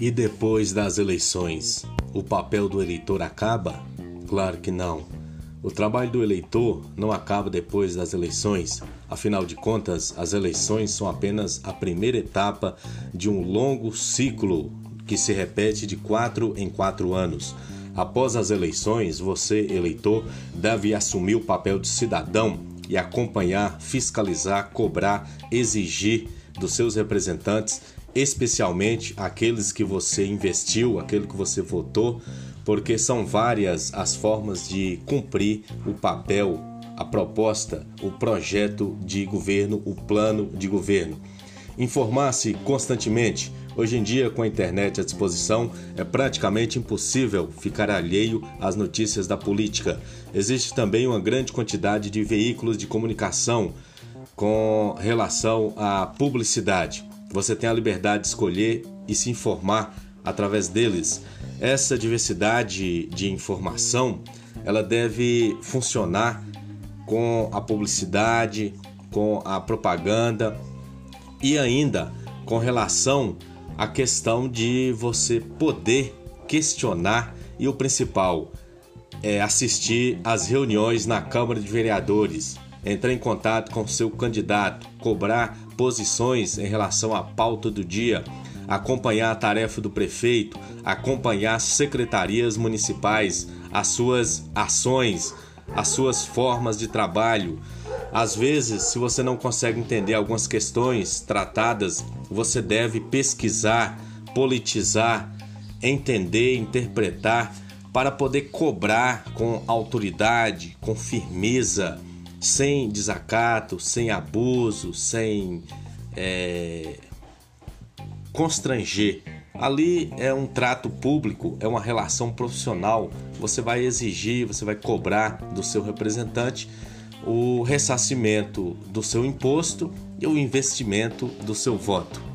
E depois das eleições, o papel do eleitor acaba? Claro que não. O trabalho do eleitor não acaba depois das eleições. Afinal de contas, as eleições são apenas a primeira etapa de um longo ciclo que se repete de quatro em quatro anos. Após as eleições, você, eleitor, deve assumir o papel de cidadão e acompanhar, fiscalizar, cobrar, exigir dos seus representantes especialmente aqueles que você investiu, aquele que você votou, porque são várias as formas de cumprir o papel, a proposta, o projeto de governo, o plano de governo. Informar-se constantemente. Hoje em dia, com a internet à disposição, é praticamente impossível ficar alheio às notícias da política. Existe também uma grande quantidade de veículos de comunicação com relação à publicidade. Você tem a liberdade de escolher e se informar através deles. Essa diversidade de informação, ela deve funcionar com a publicidade, com a propaganda e ainda com relação à questão de você poder questionar e o principal é assistir às reuniões na Câmara de Vereadores, entrar em contato com seu candidato, cobrar posições em relação à pauta do dia, acompanhar a tarefa do prefeito, acompanhar secretarias municipais, as suas ações, as suas formas de trabalho. Às vezes, se você não consegue entender algumas questões tratadas, você deve pesquisar, politizar, entender, interpretar para poder cobrar com autoridade, com firmeza sem desacato, sem abuso, sem é, constranger. Ali é um trato público, é uma relação profissional. Você vai exigir, você vai cobrar do seu representante o ressarcimento do seu imposto e o investimento do seu voto.